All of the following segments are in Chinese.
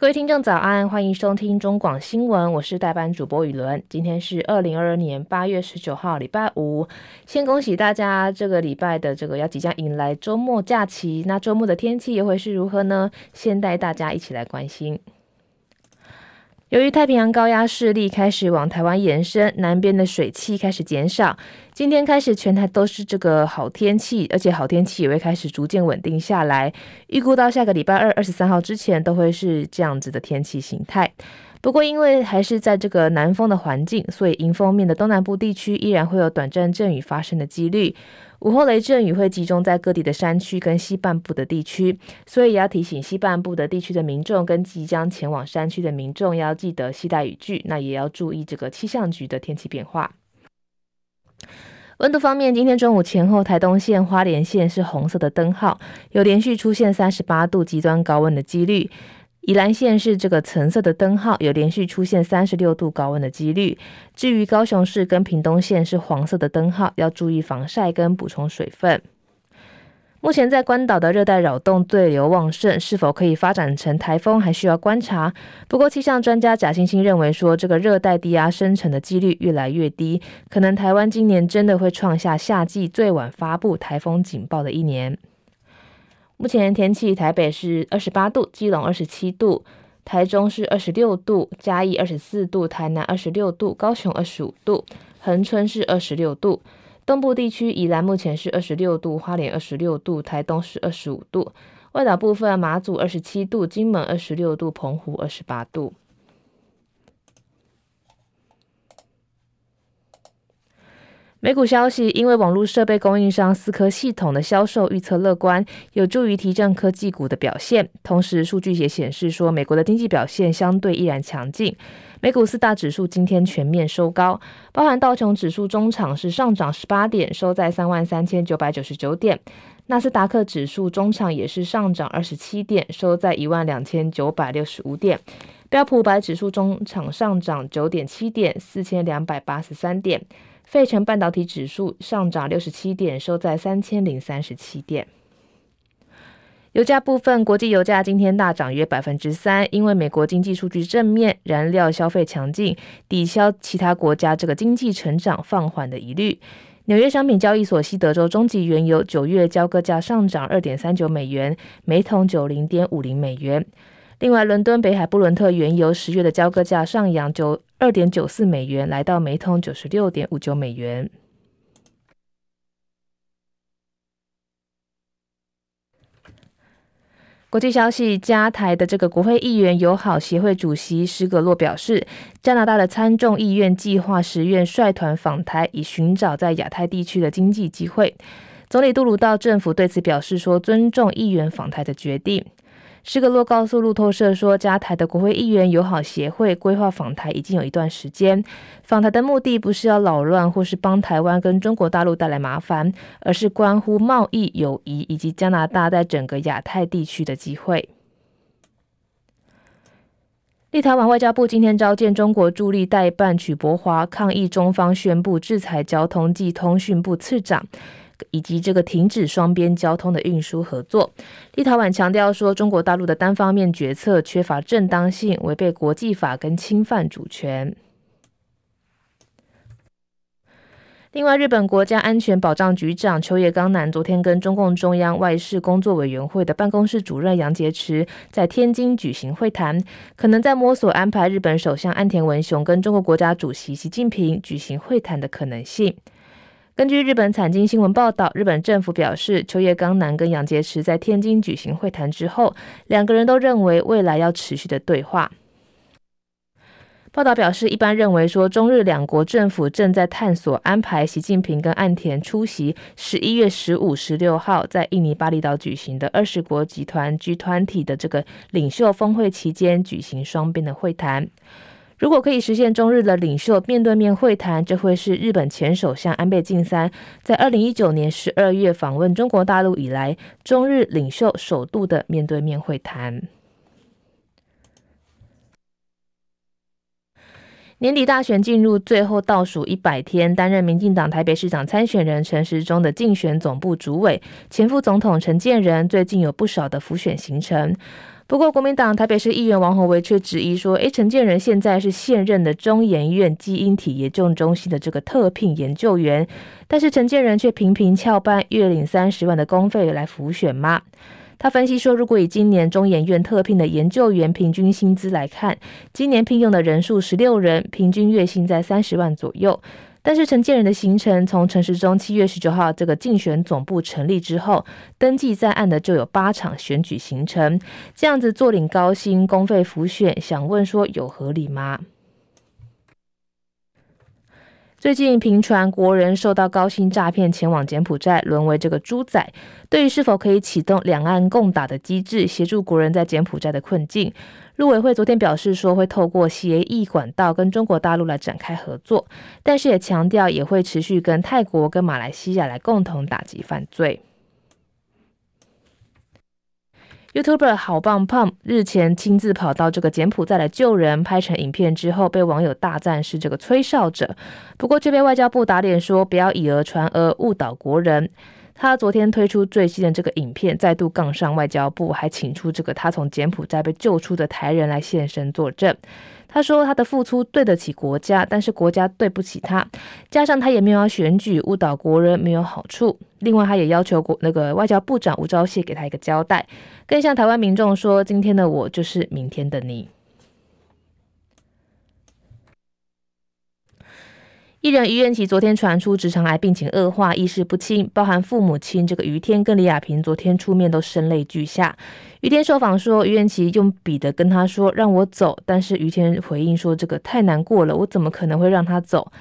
各位听众早安，欢迎收听中广新闻，我是代班主播雨伦。今天是二零二二年八月十九号，礼拜五。先恭喜大家，这个礼拜的这个要即将迎来周末假期。那周末的天气又会是如何呢？先带大家一起来关心。由于太平洋高压势力开始往台湾延伸，南边的水汽开始减少。今天开始，全台都是这个好天气，而且好天气也会开始逐渐稳定下来。预估到下个礼拜二二十三号之前，都会是这样子的天气形态。不过，因为还是在这个南风的环境，所以迎风面的东南部地区依然会有短暂阵雨发生的几率。午后雷阵雨会集中在各地的山区跟西半部的地区，所以要提醒西半部的地区的民众跟即将前往山区的民众要记得携带雨具，那也要注意这个气象局的天气变化。温度方面，今天中午前后，台东县、花莲县是红色的灯号，有连续出现三十八度极端高温的几率。宜兰县是这个橙色的灯号，有连续出现三十六度高温的几率。至于高雄市跟屏东县是黄色的灯号，要注意防晒跟补充水分。目前在关岛的热带扰动对流旺盛，是否可以发展成台风还需要观察。不过气象专家贾欣欣认为说，这个热带低压生成的几率越来越低，可能台湾今年真的会创下夏季最晚发布台风警报的一年。目前天气，台北是二十八度，基隆二十七度，台中是二十六度，嘉义二十四度，台南二十六度，高雄二十五度，恒春是二十六度。东部地区宜兰目前是二十六度，花莲二十六度，台东是二十五度。外岛部分马祖二十七度，金门二十六度，澎湖二十八度。美股消息，因为网络设备供应商思科系统的销售预测乐观，有助于提振科技股的表现。同时，数据也显示说，美国的经济表现相对依然强劲。美股四大指数今天全面收高，包含道琼指数中场是上涨十八点，收在三万三千九百九十九点；纳斯达克指数中场也是上涨二十七点，收在一万两千九百六十五点；标普五百指数中场上涨九点七点，四千两百八十三点。费城半导体指数上涨六十七点，收在三千零三十七点。油价部分，国际油价今天大涨约百分之三，因为美国经济数据正面，燃料消费强劲，抵消其他国家这个经济成长放缓的疑虑。纽约商品交易所西德州中级原油九月交割价上涨二点三九美元，每桶九零点五零美元。另外，伦敦北海布伦特原油十月的交割价上扬九二点九四美元，来到每桶九十六点五九美元。国际消息：加台的这个国会议员友好协会主席施格洛表示，加拿大的参众议院计划十月率团访台，以寻找在亚太地区的经济机会。总理杜鲁道政府对此表示说，尊重议员访台的决定。施格洛告诉路透社说，加台的国会议员友好协会规划访台已经有一段时间。访台的目的不是要扰乱或是帮台湾跟中国大陆带来麻烦，而是关乎贸易、友谊以及加拿大在整个亚太地区的机会。立陶宛外交部今天召见中国驻立代办曲博华，抗议中方宣布制裁交通暨通讯部次长。以及这个停止双边交通的运输合作，立陶宛强调说，中国大陆的单方面决策缺乏正当性，违背国际法跟侵犯主权。另外，日本国家安全保障局长秋叶刚男昨天跟中共中央外事工作委员会的办公室主任杨洁篪在天津举行会谈，可能在摸索安排日本首相岸田文雄跟中国国家主席习近平举行会谈的可能性。根据日本产经新闻报道，日本政府表示，秋叶刚男跟杨洁篪在天津举行会谈之后，两个人都认为未来要持续的对话。报道表示，一般认为说，中日两国政府正在探索安排习近平跟岸田出席十一月十五、十六号在印尼巴厘岛举行的二十国集团 G 团体的这个领袖峰会期间举行双边的会谈。如果可以实现中日的领袖面对面会谈，这会是日本前首相安倍晋三在二零一九年十二月访问中国大陆以来，中日领袖首度的面对面会谈。年底大选进入最后倒数一百天，担任民进党台北市长参选人陈时中的竞选总部主委，前副总统陈建仁最近有不少的浮选行程。不过，国民党台北市议员王鸿薇却质疑说：“诶，陈建仁现在是现任的中研院基因体研究中心的这个特聘研究员，但是陈建仁却频频翘班，月领三十万的公费来浮选吗？”他分析说，如果以今年中研院特聘的研究员平均薪资来看，今年聘用的人数十六人，平均月薪在三十万左右。但是陈建仁的行程，从陈时中七月十九号这个竞选总部成立之后，登记在案的就有八场选举行程，这样子坐领高薪公费辅选，想问说有合理吗？最近频传国人受到高薪诈骗前往柬埔寨，沦为这个猪仔。对于是否可以启动两岸共打的机制，协助国人在柬埔寨的困境，陆委会昨天表示说会透过协议管道跟中国大陆来展开合作，但是也强调也会持续跟泰国跟马来西亚来共同打击犯罪。YouTuber 好棒胖日前亲自跑到这个柬埔寨来救人，拍成影片之后，被网友大赞是这个吹哨者。不过，却被外交部打脸说不要以讹传讹，误导国人。他昨天推出最新的这个影片，再度杠上外交部，还请出这个他从柬埔寨被救出的台人来现身作证。他说他的付出对得起国家，但是国家对不起他。加上他也没有要选举，误导国人没有好处。另外，他也要求国那个外交部长吴钊燮给他一个交代，更向台湾民众说：今天的我就是明天的你。艺人于愿琪昨天传出直肠癌病情恶化，意识不清，包含父母亲这个于天跟李亚平昨天出面都声泪俱下。于天受访说，于愿琪用笔的跟他说让我走，但是于天回应说这个太难过了，我怎么可能会让他走？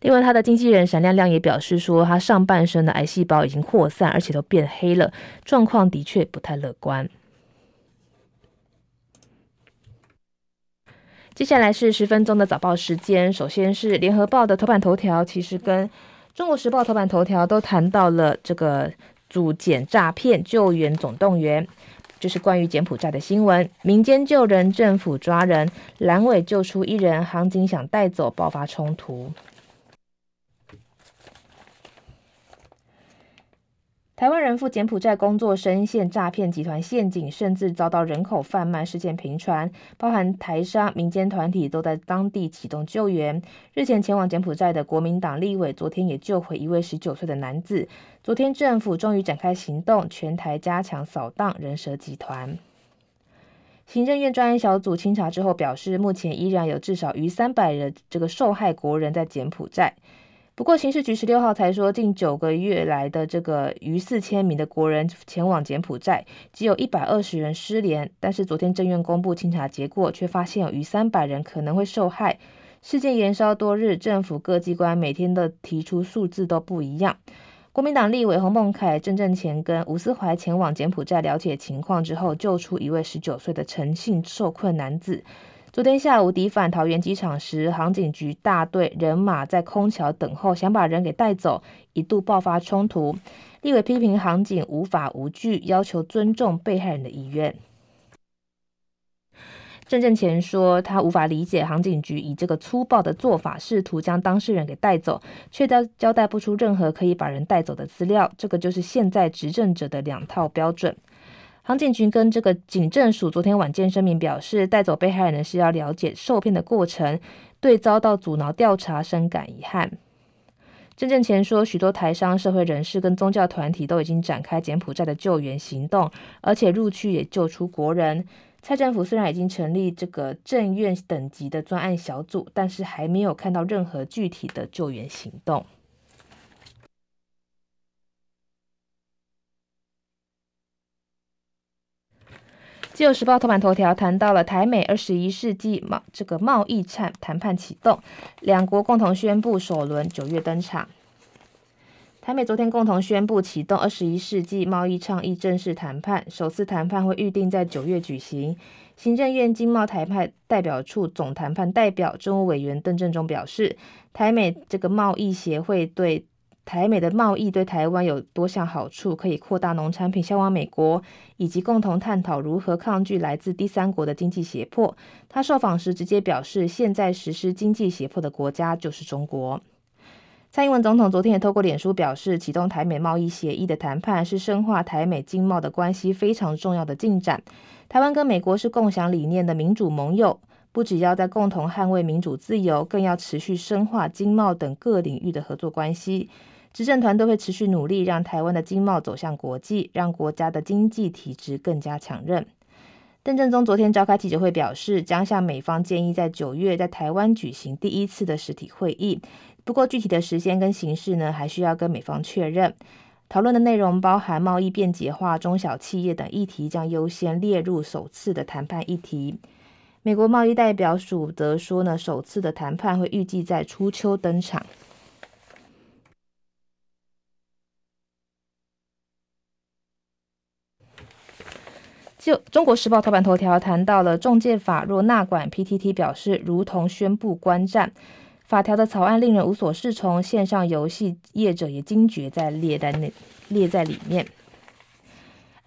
另外，他的经纪人闪亮亮也表示说，他上半身的癌细胞已经扩散，而且都变黑了，状况的确不太乐观。接下来是十分钟的早报时间。首先是联合报的头版头条，其实跟中国时报头版头条都谈到了这个组检诈骗救援总动员，就是关于柬埔寨的新闻。民间救人，政府抓人，阑尾救出一人，航警想带走，爆发冲突。台湾人赴柬埔寨工作，深陷诈骗集团陷阱，甚至遭到人口贩卖事件频传，包含台商、民间团体都在当地启动救援。日前前往柬埔寨的国民党立委，昨天也救回一位十九岁的男子。昨天政府终于展开行动，全台加强扫荡人蛇集团。行政院专案小组清查之后表示，目前依然有至少逾三百人这个受害国人在柬埔寨。不过，刑事局十六号才说，近九个月来的这个逾四千名的国人前往柬埔寨，只有一百二十人失联。但是昨天政院公布清查结果，却发现有逾三百人可能会受害。事件延烧多日，政府各机关每天的提出数字都不一样。国民党立委洪孟楷、郑正前跟吴思怀前往柬埔寨了解情况之后，救出一位十九岁的陈姓受困男子。昨天下午抵返桃园机场时，航警局大队人马在空桥等候，想把人给带走，一度爆发冲突。立委批评航警无法无据，要求尊重被害人的意愿。郑正前说，他无法理解航警局以这个粗暴的做法，试图将当事人给带走，却交交代不出任何可以把人带走的资料。这个就是现在执政者的两套标准。航警局跟这个警政署昨天晚间声明表示，带走被害人是要了解受骗的过程，对遭到阻挠调查深感遗憾。郑正前说，许多台商、社会人士跟宗教团体都已经展开柬埔寨的救援行动，而且入区也救出国人。蔡政府虽然已经成立这个政院等级的专案小组，但是还没有看到任何具体的救援行动。自由时报头版头条谈到了台美二十一世纪贸这个贸易战谈判启动，两国共同宣布首轮九月登场。台美昨天共同宣布启动二十一世纪贸易倡议正式谈判，首次谈判会预定在九月举行。行政院经贸台派代表处总谈判代表政务委员邓正中表示，台美这个贸易协会对台美的贸易对台湾有多项好处，可以扩大农产品销往美国，以及共同探讨如何抗拒来自第三国的经济胁迫。他受访时直接表示，现在实施经济胁迫的国家就是中国。蔡英文总统昨天也透过脸书表示，启动台美贸易协议的谈判是深化台美经贸的关系非常重要的进展。台湾跟美国是共享理念的民主盟友。不只要在共同捍卫民主自由，更要持续深化经贸等各领域的合作关系。执政团都会持续努力，让台湾的经贸走向国际，让国家的经济体制更加强韧。邓正宗昨天召开记者会表示，将向美方建议在九月在台湾举行第一次的实体会议。不过具体的时间跟形式呢，还需要跟美方确认。讨论的内容包含贸易便捷化、中小企业等议题，将优先列入首次的谈判议题。美国贸易代表署则说呢，首次的谈判会预计在初秋登场。就《中国时报》头版头条谈到了中介法若纳管 PTT，表示如同宣布观战。法条的草案令人无所适从，线上游戏业者也惊觉在列在内列在里面。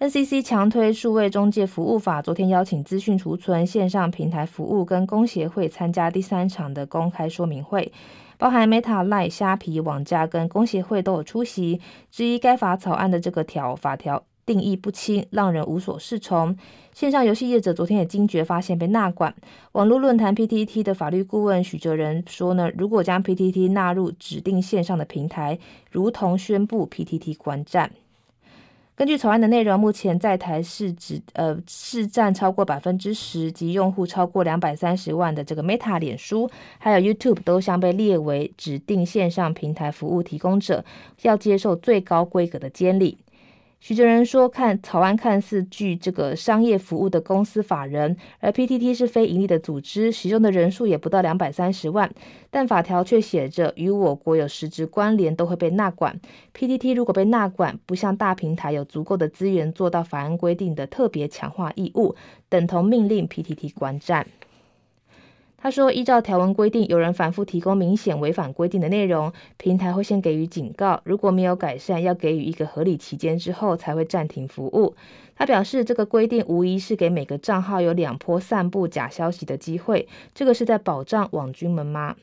NCC 强推数位中介服务法，昨天邀请资讯储存线上平台服务跟工协会参加第三场的公开说明会，包含 Meta、Line、虾皮、网家跟工协会都有出席，质疑该法草案的这个条法条定义不清，让人无所适从。线上游戏业者昨天也惊觉发现被纳管，网络论坛 PTT 的法律顾问许哲仁说呢，如果将 PTT 纳入指定线上的平台，如同宣布 PTT 关战。根据草案的内容，目前在台市值呃市占超过百分之十及用户超过两百三十万的这个 Meta、脸书，还有 YouTube 都将被列为指定线上平台服务提供者，要接受最高规格的监理。许哲仁说：“看草案看似具这个商业服务的公司法人，而 PTT 是非营利的组织，使用的人数也不到两百三十万，但法条却写着与我国有实质关联都会被纳管。PTT 如果被纳管，不像大平台有足够的资源做到法案规定的特别强化义务，等同命令 PTT 关战。”他说：“依照条文规定，有人反复提供明显违反规定的内容，平台会先给予警告，如果没有改善，要给予一个合理期间之后才会暂停服务。”他表示：“这个规定无疑是给每个账号有两波散布假消息的机会，这个是在保障网军们吗？”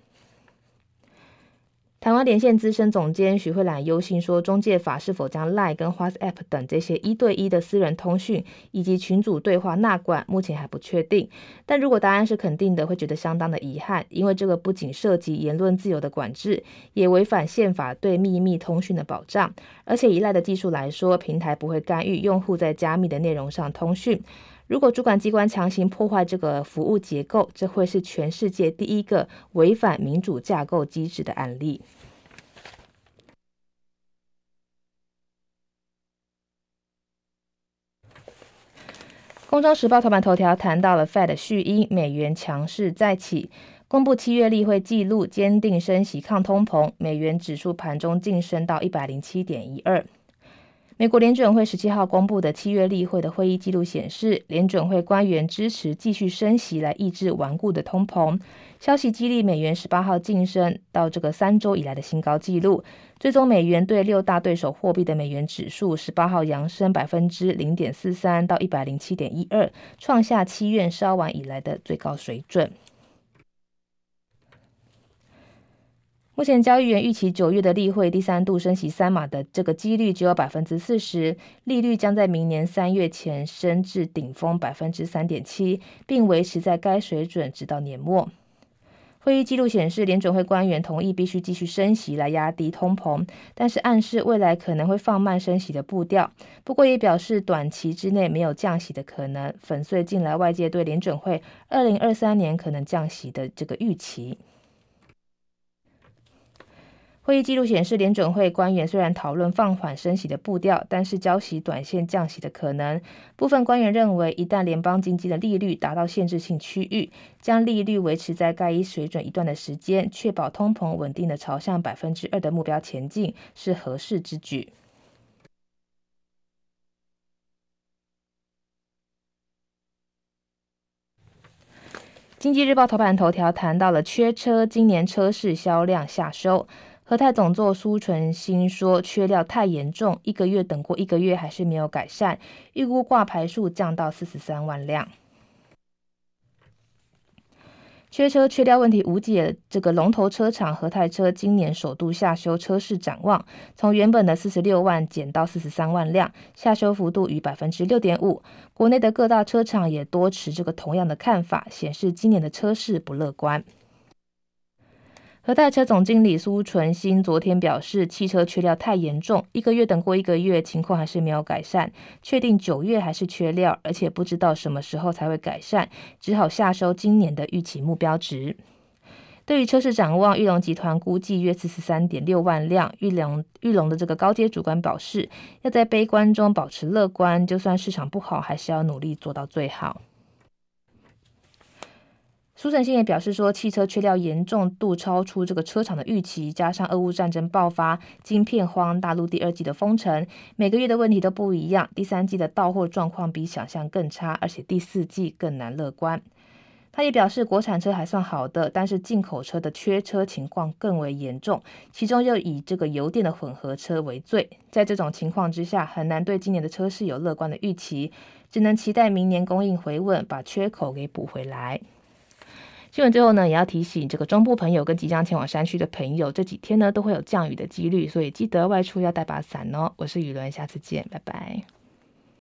台湾连线资深总监许慧兰忧心说：“中介法是否将 Line 跟 WhatsApp 等这些一对一的私人通讯以及群组对话纳管，目前还不确定。但如果答案是肯定的，会觉得相当的遗憾，因为这个不仅涉及言论自由的管制，也违反宪法对秘密通讯的保障。而且以 Line 的技术来说，平台不会干预用户在加密的内容上通讯。如果主管机关强行破坏这个服务结构，这会是全世界第一个违反民主架构机制的案例。工商时报头版头条谈到了 Fed 续鹰，美元强势再起，公布七月例会记录，坚定升息抗通膨，美元指数盘中晋升到一百零七点一二。美国联准会十七号公布的七月例会的会议记录显示，联准会官员支持继续升息来抑制顽固的通膨。消息激励美元十八号晋升到这个三周以来的新高纪录。最终，美元对六大对手货币的美元指数十八号扬升百分之零点四三到一百零七点一二，创下七月稍晚以来的最高水准。目前交易员预期九月的例会第三度升息三码的这个几率只有百分之四十，利率将在明年三月前升至顶峰百分之三点七，并维持在该水准直到年末。会议记录显示，联准会官员同意必须继续升息来压低通膨，但是暗示未来可能会放慢升息的步调。不过也表示短期之内没有降息的可能，粉碎近来外界对联准会二零二三年可能降息的这个预期。会议记录显示，联准会官员虽然讨论放缓升息的步调，但是交息短线降息的可能。部分官员认为，一旦联邦经济的利率达到限制性区域，将利率维持在该一水准一段的时间，确保通膨稳定的朝向百分之二的目标前进，是合适之举。经济日报头版头条谈到了缺车，今年车市销量下收。和泰总座苏纯兴说，缺料太严重，一个月等过一个月还是没有改善，预估挂牌数降到四十三万辆。缺车缺料问题无解，这个龙头车厂和泰车今年首度下修车市展望，从原本的四十六万减到四十三万辆，下修幅度逾百分之六点五。国内的各大车厂也多持这个同样的看法，显示今年的车市不乐观。和泰车总经理苏纯新昨天表示，汽车缺料太严重，一个月等过一个月，情况还是没有改善，确定九月还是缺料，而且不知道什么时候才会改善，只好下收今年的预期目标值。对于车市展望，裕隆集团估计约四十三点六万辆。裕隆裕隆的这个高阶主管表示，要在悲观中保持乐观，就算市场不好，还是要努力做到最好。苏成新也表示说，汽车缺料严重度超出这个车厂的预期，加上俄乌战争爆发、晶片荒、大陆第二季的封城，每个月的问题都不一样。第三季的到货状况比想象更差，而且第四季更难乐观。他也表示，国产车还算好的，但是进口车的缺车情况更为严重，其中又以这个油电的混合车为最。在这种情况之下，很难对今年的车市有乐观的预期，只能期待明年供应回稳，把缺口给补回来。新闻最后呢，也要提醒这个中部朋友跟即将前往山区的朋友，这几天呢都会有降雨的几率，所以记得外出要带把伞哦。我是雨伦，下次见，拜拜。